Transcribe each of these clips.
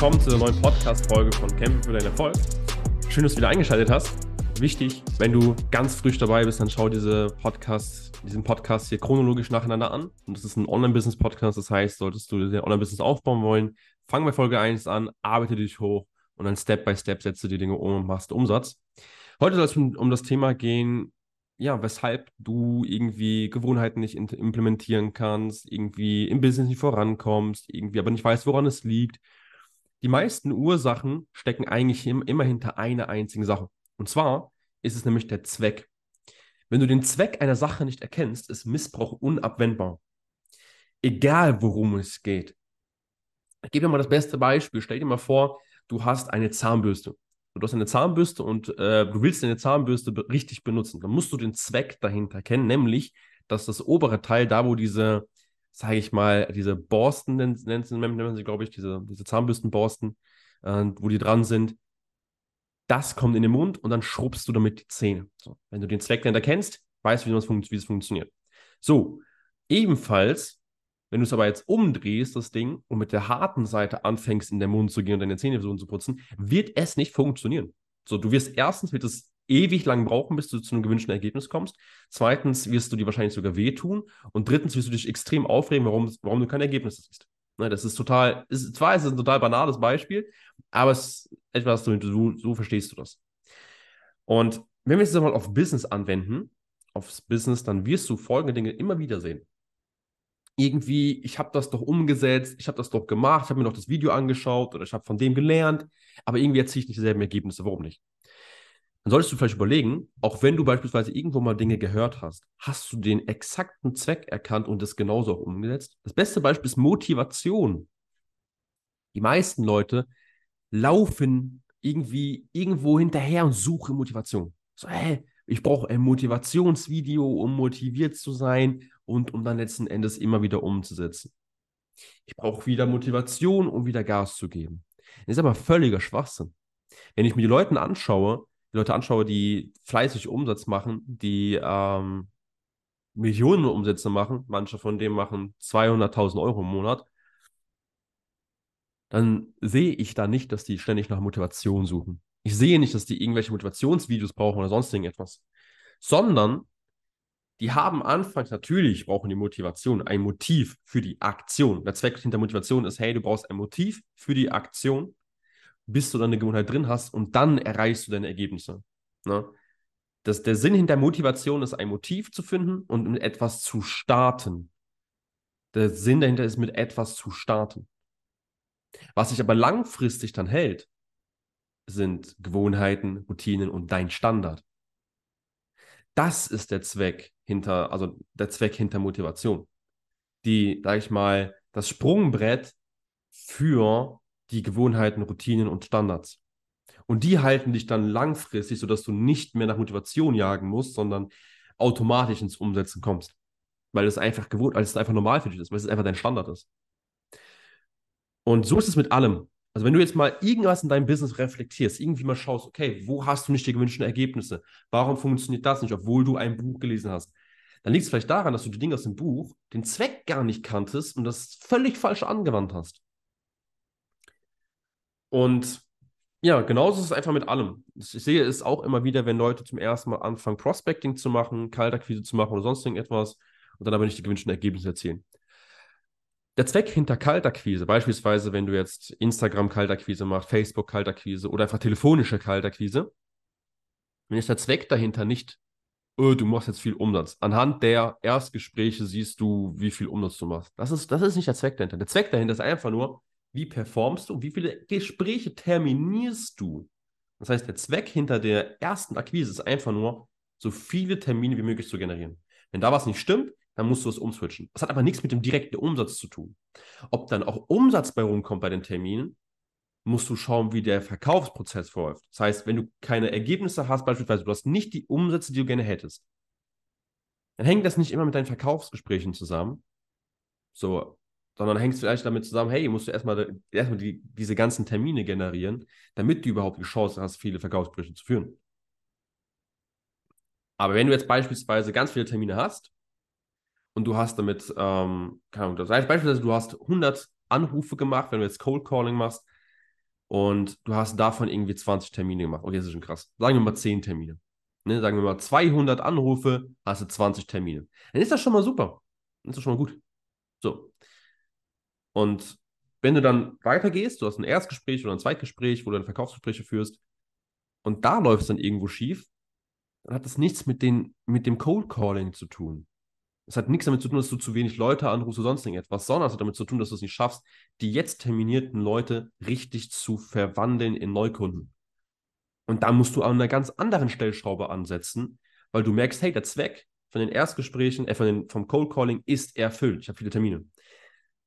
willkommen zu einer neuen Podcast-Folge von Kämpfen für deinen Erfolg. Schön, dass du wieder eingeschaltet hast. Wichtig, wenn du ganz frisch dabei bist, dann schau diese Podcast, diesen Podcast hier chronologisch nacheinander an. Und das ist ein Online-Business-Podcast, das heißt, solltest du dein Online-Business aufbauen wollen, fang bei Folge 1 an, arbeite dich hoch und dann Step by Step setzt du die Dinge um und machst Umsatz. Heute soll es um das Thema gehen, ja, weshalb du irgendwie Gewohnheiten nicht implementieren kannst, irgendwie im Business nicht vorankommst, irgendwie aber nicht weißt, woran es liegt. Die meisten Ursachen stecken eigentlich immer hinter einer einzigen Sache. Und zwar ist es nämlich der Zweck. Wenn du den Zweck einer Sache nicht erkennst, ist Missbrauch unabwendbar. Egal worum es geht. Ich gebe dir mal das beste Beispiel. Stell dir mal vor, du hast eine Zahnbürste. Du hast eine Zahnbürste und äh, du willst deine Zahnbürste richtig benutzen. Dann musst du den Zweck dahinter kennen, nämlich, dass das obere Teil, da wo diese, sage ich mal, diese Borsten, nennt, nennt, sie, glaube ich, diese, diese Zahnbürstenborsten, äh, wo die dran sind, das kommt in den Mund und dann schrubbst du damit die Zähne. So, wenn du den dahinter kennst, weißt du, wie, fun wie es funktioniert. So, ebenfalls wenn du es aber jetzt umdrehst, das Ding, und mit der harten Seite anfängst, in den Mund zu gehen und deine Zähne versuchen zu putzen, wird es nicht funktionieren. So, du wirst erstens, wird es ewig lang brauchen, bis du zu einem gewünschten Ergebnis kommst. Zweitens wirst du dir wahrscheinlich sogar wehtun. Und drittens wirst du dich extrem aufregen, warum, warum du kein Ergebnis siehst. Ne, das ist total, ist, zwar ist es ein total banales Beispiel, aber es ist etwas, so, so, verstehst du das. Und wenn wir es jetzt mal auf Business anwenden, aufs Business, dann wirst du folgende Dinge immer wieder sehen irgendwie, ich habe das doch umgesetzt, ich habe das doch gemacht, ich habe mir noch das Video angeschaut oder ich habe von dem gelernt, aber irgendwie erziele ich nicht dieselben Ergebnisse. Warum nicht? Dann solltest du vielleicht überlegen, auch wenn du beispielsweise irgendwo mal Dinge gehört hast, hast du den exakten Zweck erkannt und das genauso auch umgesetzt? Das beste Beispiel ist Motivation. Die meisten Leute laufen irgendwie irgendwo hinterher und suchen Motivation. So, hey, ich brauche ein Motivationsvideo, um motiviert zu sein und um dann letzten Endes immer wieder umzusetzen. Ich brauche wieder Motivation, um wieder Gas zu geben. Das ist aber völliger Schwachsinn. Wenn ich mir die Leute anschaue, Leute anschaue, die fleißig Umsatz machen, die ähm, Millionen Umsätze machen, manche von denen machen 200.000 Euro im Monat, dann sehe ich da nicht, dass die ständig nach Motivation suchen. Ich sehe nicht, dass die irgendwelche Motivationsvideos brauchen oder sonst irgendetwas, sondern die haben anfangs natürlich, brauchen die Motivation, ein Motiv für die Aktion. Der Zweck hinter Motivation ist, hey, du brauchst ein Motiv für die Aktion, bis du deine Gewohnheit drin hast und dann erreichst du deine Ergebnisse. Ne? Das, der Sinn hinter Motivation ist, ein Motiv zu finden und mit etwas zu starten. Der Sinn dahinter ist, mit etwas zu starten. Was sich aber langfristig dann hält, sind Gewohnheiten, Routinen und dein Standard. Das ist der Zweck hinter, also der Zweck hinter Motivation. Die, sag ich mal, das Sprungbrett für die Gewohnheiten, Routinen und Standards. Und die halten dich dann langfristig, sodass du nicht mehr nach Motivation jagen musst, sondern automatisch ins Umsetzen kommst. Weil es einfach gewohnt, weil es einfach normal für dich ist, weil es einfach dein Standard ist. Und so ist es mit allem. Also wenn du jetzt mal irgendwas in deinem Business reflektierst, irgendwie mal schaust, okay, wo hast du nicht die gewünschten Ergebnisse? Warum funktioniert das nicht, obwohl du ein Buch gelesen hast? Dann liegt es vielleicht daran, dass du die Dinge aus dem Buch, den Zweck gar nicht kanntest und das völlig falsch angewandt hast. Und ja, genauso ist es einfach mit allem. Ich sehe es auch immer wieder, wenn Leute zum ersten Mal anfangen, Prospecting zu machen, Kaltakquise zu machen oder sonst irgendetwas und dann aber nicht die gewünschten Ergebnisse erzielen. Der Zweck hinter Kaltakquise, beispielsweise wenn du jetzt Instagram Kaltakquise machst, Facebook Kaltakquise oder einfach telefonische Kaltakquise, wenn ist der Zweck dahinter nicht, oh, du machst jetzt viel Umsatz. Anhand der Erstgespräche siehst du, wie viel Umsatz du machst. Das ist, das ist nicht der Zweck dahinter. Der Zweck dahinter ist einfach nur, wie performst du, wie viele Gespräche terminierst du. Das heißt, der Zweck hinter der ersten Akquise ist einfach nur, so viele Termine wie möglich zu generieren. Wenn da was nicht stimmt, dann musst du es umswitchen. Das hat aber nichts mit dem direkten Umsatz zu tun. Ob dann auch Umsatz bei rumkommt bei den Terminen, musst du schauen, wie der Verkaufsprozess verläuft. Das heißt, wenn du keine Ergebnisse hast, beispielsweise du hast nicht die Umsätze, die du gerne hättest, dann hängt das nicht immer mit deinen Verkaufsgesprächen zusammen. So, sondern hängt es vielleicht damit zusammen, hey, musst du erstmal, erstmal die, diese ganzen Termine generieren, damit du überhaupt die Chance hast, viele Verkaufsgespräche zu führen. Aber wenn du jetzt beispielsweise ganz viele Termine hast und du hast damit, ähm, keine Ahnung, das heißt beispielsweise, du hast 100 Anrufe gemacht, wenn du jetzt Cold Calling machst, und du hast davon irgendwie 20 Termine gemacht. Okay, das ist schon krass. Sagen wir mal 10 Termine. Ne, sagen wir mal 200 Anrufe, hast du 20 Termine. Dann ist das schon mal super. Dann ist das schon mal gut. So. Und wenn du dann weitergehst, du hast ein Erstgespräch oder ein Zweitgespräch, wo du dann Verkaufsgespräche führst, und da läuft es dann irgendwo schief, dann hat das nichts mit, den, mit dem Cold Calling zu tun. Es hat nichts damit zu tun, dass du zu wenig Leute anrufst oder sonst irgendetwas, sondern es hat damit zu tun, dass du es nicht schaffst, die jetzt terminierten Leute richtig zu verwandeln in Neukunden. Und da musst du an einer ganz anderen Stellschraube ansetzen, weil du merkst, hey, der Zweck von den Erstgesprächen, äh, von den, vom Cold Calling ist erfüllt. Ich habe viele Termine.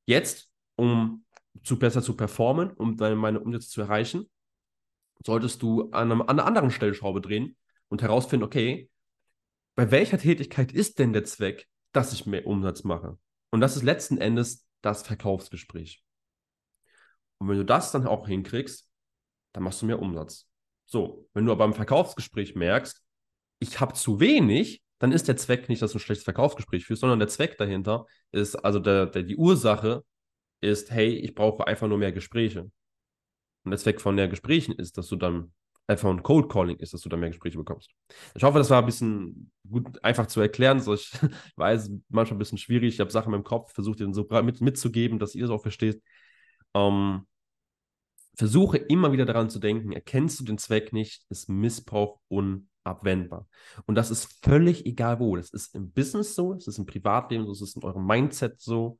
Jetzt, um zu besser zu performen, um deine, meine Umsätze zu erreichen, solltest du an, einem, an einer anderen Stellschraube drehen und herausfinden, okay, bei welcher Tätigkeit ist denn der Zweck, dass ich mehr Umsatz mache. Und das ist letzten Endes das Verkaufsgespräch. Und wenn du das dann auch hinkriegst, dann machst du mehr Umsatz. So, wenn du aber beim Verkaufsgespräch merkst, ich habe zu wenig, dann ist der Zweck nicht, dass du ein schlechtes Verkaufsgespräch führst, sondern der Zweck dahinter ist, also der, der, die Ursache ist, hey, ich brauche einfach nur mehr Gespräche. Und der Zweck von mehr Gesprächen ist, dass du dann einfach ein Cold Calling ist, dass du da mehr Gespräche bekommst. Ich hoffe, das war ein bisschen gut einfach zu erklären. So, ich weiß, manchmal ein bisschen schwierig. Ich habe Sachen im Kopf, versucht dir so mit, mitzugeben, dass ihr es auch versteht. Ähm, versuche immer wieder daran zu denken, erkennst du den Zweck nicht, ist Missbrauch unabwendbar. Und das ist völlig egal wo. Das ist im Business so, es ist im Privatleben so, es ist in eurem Mindset so.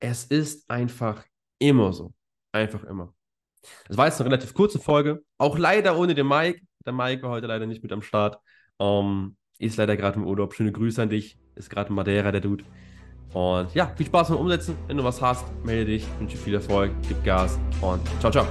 Es ist einfach immer so. Einfach immer. Das war jetzt eine relativ kurze Folge. Auch leider ohne den Mike. Der Mike war heute leider nicht mit am Start. Ähm, ist leider gerade im Urlaub. Schöne Grüße an dich. Ist gerade in Madeira, der Dude. Und ja, viel Spaß beim Umsetzen. Wenn du was hast, melde dich. Ich wünsche viel Erfolg, gib Gas und ciao, ciao.